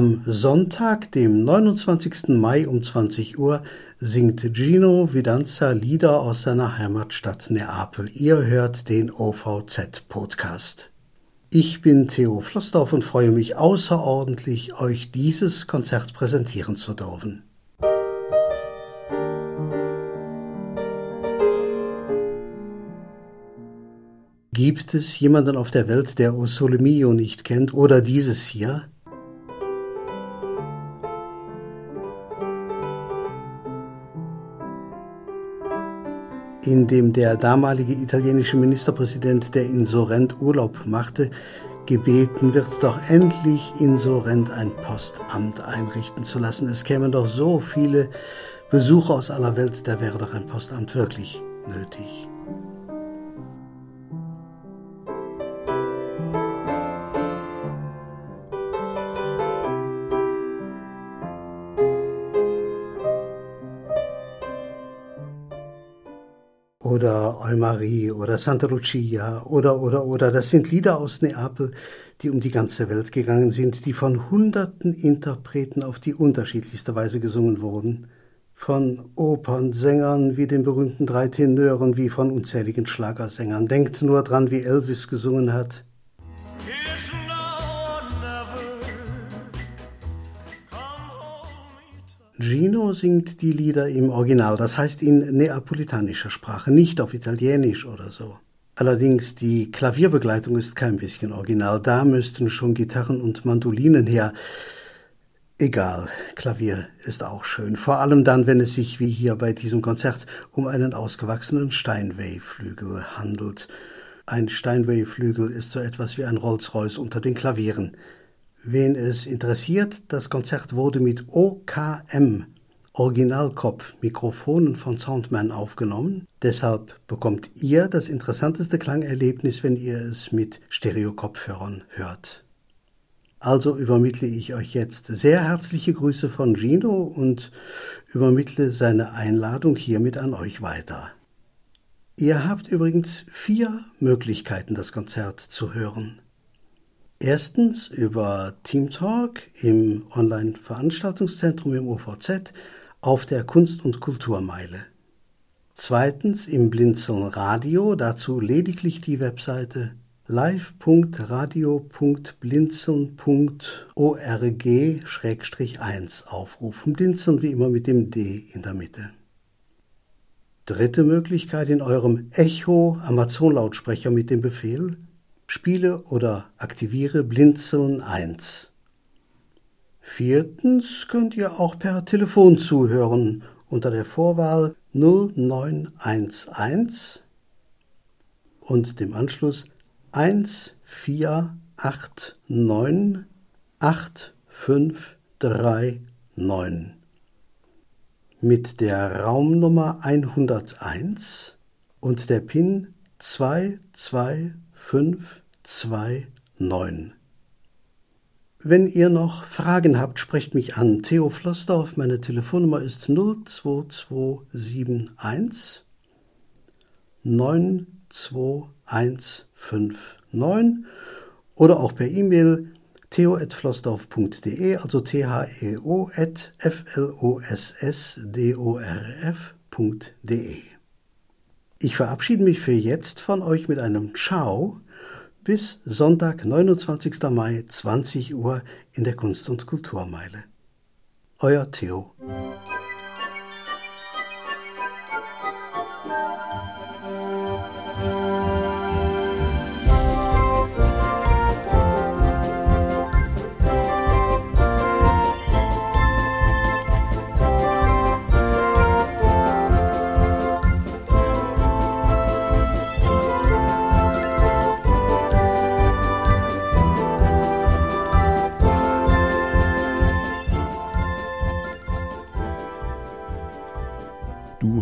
Am Sonntag, dem 29. Mai um 20 Uhr, singt Gino Vidanza Lieder aus seiner Heimatstadt Neapel. Ihr hört den OVZ-Podcast. Ich bin Theo Flossdorf und freue mich außerordentlich, euch dieses Konzert präsentieren zu dürfen. Gibt es jemanden auf der Welt, der O Mio nicht kennt oder dieses hier? In dem der damalige italienische Ministerpräsident, der insolvent Urlaub machte, gebeten wird, doch endlich insolvent ein Postamt einrichten zu lassen. Es kämen doch so viele Besucher aus aller Welt, da wäre doch ein Postamt wirklich nötig. Oder Eumarie oder Santa Lucia oder oder oder das sind Lieder aus Neapel, die um die ganze Welt gegangen sind, die von hunderten Interpreten auf die unterschiedlichste Weise gesungen wurden, von Opernsängern wie den berühmten drei Tenören wie von unzähligen Schlagersängern. Denkt nur dran, wie Elvis gesungen hat. Gino singt die Lieder im Original, das heißt in neapolitanischer Sprache, nicht auf Italienisch oder so. Allerdings die Klavierbegleitung ist kein bisschen original, da müssten schon Gitarren und Mandolinen her. Egal, Klavier ist auch schön, vor allem dann, wenn es sich wie hier bei diesem Konzert um einen ausgewachsenen Steinway-Flügel handelt. Ein Steinway-Flügel ist so etwas wie ein Rolls-Royce unter den Klavieren. Wen es interessiert, das Konzert wurde mit OKM Originalkopf Mikrofonen von Soundman aufgenommen. Deshalb bekommt ihr das interessanteste Klangerlebnis, wenn ihr es mit Stereo-Kopfhörern hört. Also übermittle ich euch jetzt sehr herzliche Grüße von Gino und übermittle seine Einladung hiermit an euch weiter. Ihr habt übrigens vier Möglichkeiten, das Konzert zu hören. Erstens über Teamtalk im Online-Veranstaltungszentrum im OVZ auf der Kunst- und Kulturmeile. Zweitens im Blinzeln Radio, dazu lediglich die Webseite live.radio.blinzeln.org-1 aufrufen. Blinzeln wie immer mit dem D in der Mitte. Dritte Möglichkeit in eurem Echo Amazon-Lautsprecher mit dem Befehl Spiele oder aktiviere Blinzeln 1. Viertens könnt ihr auch per Telefon zuhören unter der Vorwahl 0911 und dem Anschluss 14898539 mit der Raumnummer 101 und der PIN 225 529. Wenn ihr noch Fragen habt, sprecht mich an. Theo Flossdorf, meine Telefonnummer ist 02271 92159 oder auch per E-Mail theo.flossdorf.de, also t-h-e-o Ich verabschiede mich für jetzt von euch mit einem Ciao bis Sonntag, 29. Mai, 20 Uhr in der Kunst- und Kulturmeile. Euer Theo.